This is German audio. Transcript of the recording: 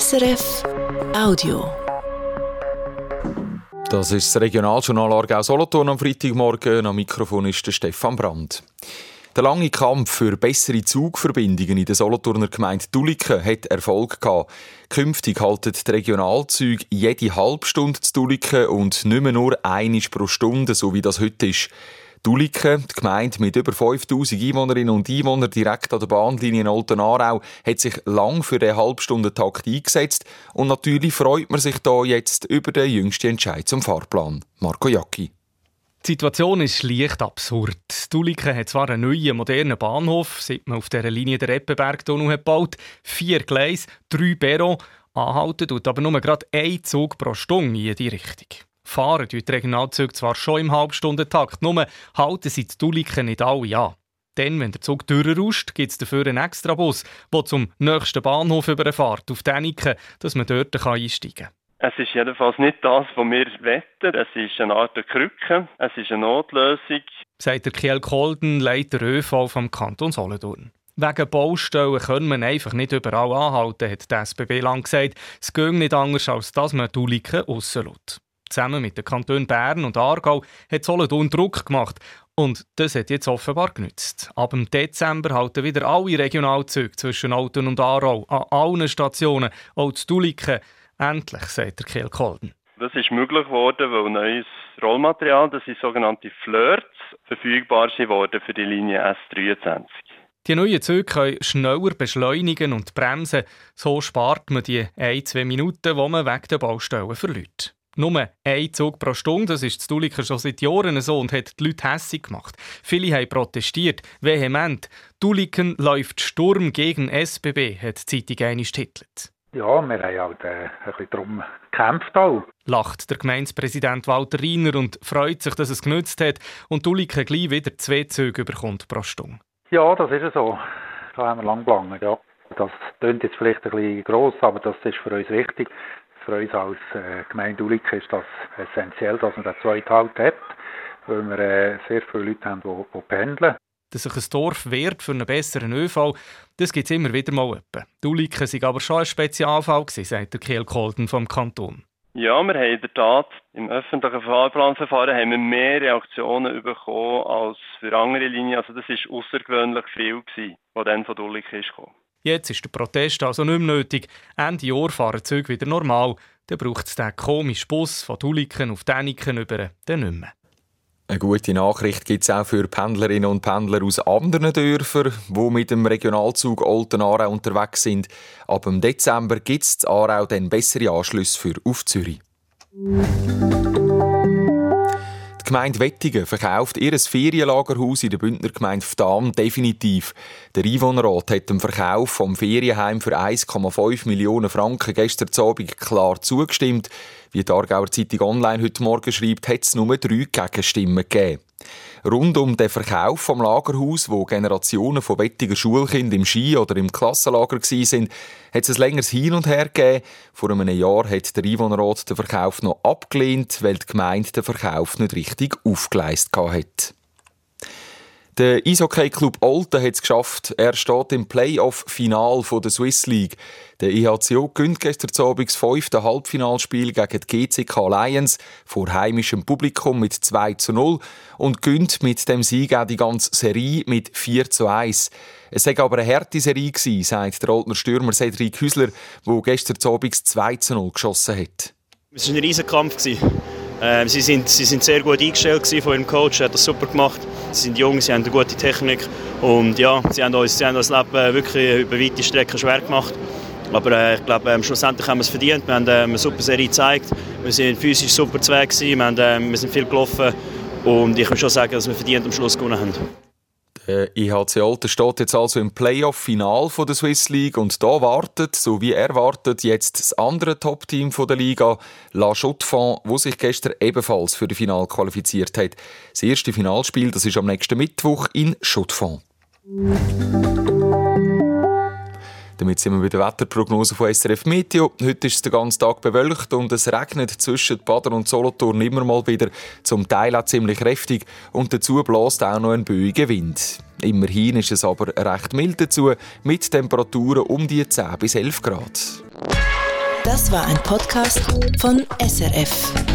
SRF Audio. Das ist das Regionaljournal Aargau Solothurn am Freitagmorgen. Am Mikrofon ist der Stefan Brandt. Der lange Kampf für bessere Zugverbindungen in der Solothurner Gemeinde Duliken hat Erfolg gehabt. Künftig halten die Regionalzüge jede halbe Stunde zu Duliken und nicht mehr nur eine pro Stunde, so wie das heute ist. Duliken, die Gemeinde mit über 5000 Einwohnerinnen und Einwohnern direkt an der Bahnlinie in Olten-Aarau, hat sich lang für den Halbstundentakt eingesetzt und natürlich freut man sich da jetzt über den jüngsten Entscheid zum Fahrplan. Marco Jacki. Die Situation ist leicht absurd. Duliken hat zwar einen neuen, modernen Bahnhof, seit man auf dieser Linie der Eppenberg-Tunnel gebaut, vier Gleise, drei Perron, anhalten tut aber nur gerade ein Zug pro Stunde in die Richtung fahren die Regionalzüge zwar schon im Halbstundentakt, nur halten sie die Duliken nicht alle an. Dann, wenn der Zug durchrauscht, gibt es dafür einen Extrabus, der zum nächsten Bahnhof überfährt, auf Däniken, dass man dort einsteigen kann. Es ist jedenfalls nicht das, was wir wetten. Es ist eine Art Krücke, es ist eine Notlösung. Sagt der Kiel Kolden, Leiter ÖV vom Kanton Solothurn. Wegen Baustellen können man einfach nicht überall anhalten, hat die SBB lang gesagt. Es geht nicht anders, als dass man Duliken rauslässt. Zusammen mit den Kantonen Bern und Aargau hat Solothurn Druck gemacht. Und das hat jetzt offenbar genützt. Ab dem Dezember halten wieder alle Regionalzüge zwischen Alten und Aarau an allen Stationen, auch zu Duliken. Endlich, sagt der Kiel Kolden. Das ist möglich geworden, weil neues Rollmaterial, das sind sogenannte Flirts, verfügbar sind für die Linie S23. Die neuen Züge können schneller beschleunigen und bremsen. So spart man die ein, zwei Minuten, die man wegen der Baustellen verliert. Nur ein Zug pro Stunde, das ist Duliker schon seit Jahren so und hat die Leute hässig gemacht. Viele haben protestiert, vehement. Duliken läuft Sturm gegen SBB, hat die Zeitung einmal titelt. Ja, wir haben halt äh, ein bisschen darum gekämpft auch. Lacht der Gemeindepräsident Walter Riener und freut sich, dass es genützt hat und Duliken gleich wieder zwei Züge bekommt pro Stunde. Ja, das ist so. Da haben wir lang gelangt, ja. Das klingt jetzt vielleicht ein bisschen gross, aber das ist für uns wichtig für uns als äh, Gemeinde Uliken ist das essentiell, dass man den zweiten Halt hat, weil wir äh, sehr viele Leute haben, die, die pendeln. Dass sich ein Dorf wehrt für einen besseren ÖV, das gibt es immer wieder mal. Die Uliken sind aber schon ein Spezialfall gewesen, sagt der Kiel Kolden vom Kanton. Ja, wir haben in der Tat im öffentlichen Fahrplanverfahren haben wir mehr Reaktionen bekommen als für andere Linien. Also das ist außergewöhnlich viel gewesen, was dann von ist gekommen. Jetzt ist der Protest also nicht mehr nötig. Ende Jahr fahren Züge wieder normal. Dann braucht es den komischen Bus von Duliken auf Däniken über den nicht mehr. Eine gute Nachricht gibt es auch für Pendlerinnen und Pendler aus anderen Dörfern, die mit dem Regionalzug Olten-Aarau unterwegs sind. Ab dem Dezember gibt es Aarau dann bessere Anschlüsse für auf Zürich. Gemeinde Wettigen verkauft ihr Ferienlagerhaus in der Bündner Gemeinde Vdam definitiv. Der Einwohnerrat hat dem Verkauf vom Ferienheim für 1,5 Millionen Franken gestern Abend klar zugestimmt. Wie die Aargauer Zeitung Online heute Morgen schreibt, hat es nur drei Gegenstimmen gegeben. Rund um den Verkauf vom Lagerhaus, wo Generationen von wettigen Schulkindern im Ski- oder im Klassenlager waren, hat es ein längeres Hin und Her gegeben. Vor einem Jahr hat der Einwohnerrat den Verkauf noch abgelehnt, weil die Gemeinde den Verkauf nicht richtig aufgeleistet hat. Der Eishockey-Club Olten hat es geschafft. Er steht im Playoff-Final der Swiss League. Der IHCO gewinnt gestern Abend das fünfte Halbfinalspiel gegen die GCK Lions vor heimischem Publikum mit 2 zu 0 und gewinnt mit dem Sieg auch die ganze Serie mit 4 zu 1. Es war aber eine harte Serie, gewesen, sagt der Oldner Stürmer Cedric Hüsler, der gestern Abend 2 zu 0 geschossen hat. Es war ein Riesenkampf. Ähm, sie, sind, sie sind sehr gut eingestellt von ihrem Coach, er hat das super gemacht. Sie sind jung, sie haben eine gute Technik und ja, sie haben uns, sie haben das Leben wirklich über weite Strecken schwer gemacht. Aber äh, ich glaube, äh, schlussendlich haben wir es verdient. Wir haben äh, eine super Serie gezeigt. Wir sind physisch super zwei gewesen. Wir, haben, äh, wir sind viel gelaufen und ich kann schon sagen, dass wir verdient am Schluss gewonnen haben. IHC Alten steht jetzt also im Playoff-Final der Swiss League und da wartet, so wie erwartet, jetzt das andere Top-Team der Liga, La Chaux-de-Fonds, wo sich gestern ebenfalls für das Final qualifiziert hat. Das erste Finalspiel, das ist am nächsten Mittwoch in Chaux-de-Fonds. Damit sind wir bei der Wetterprognose von SRF Meteo. Heute ist es den ganzen Tag bewölkt und es regnet zwischen Baden und Solothurn immer mal wieder, zum Teil auch ziemlich kräftig und dazu bläst auch noch ein böiger Wind. Immerhin ist es aber recht mild dazu, mit Temperaturen um die 10 bis 11 Grad. Das war ein Podcast von SRF.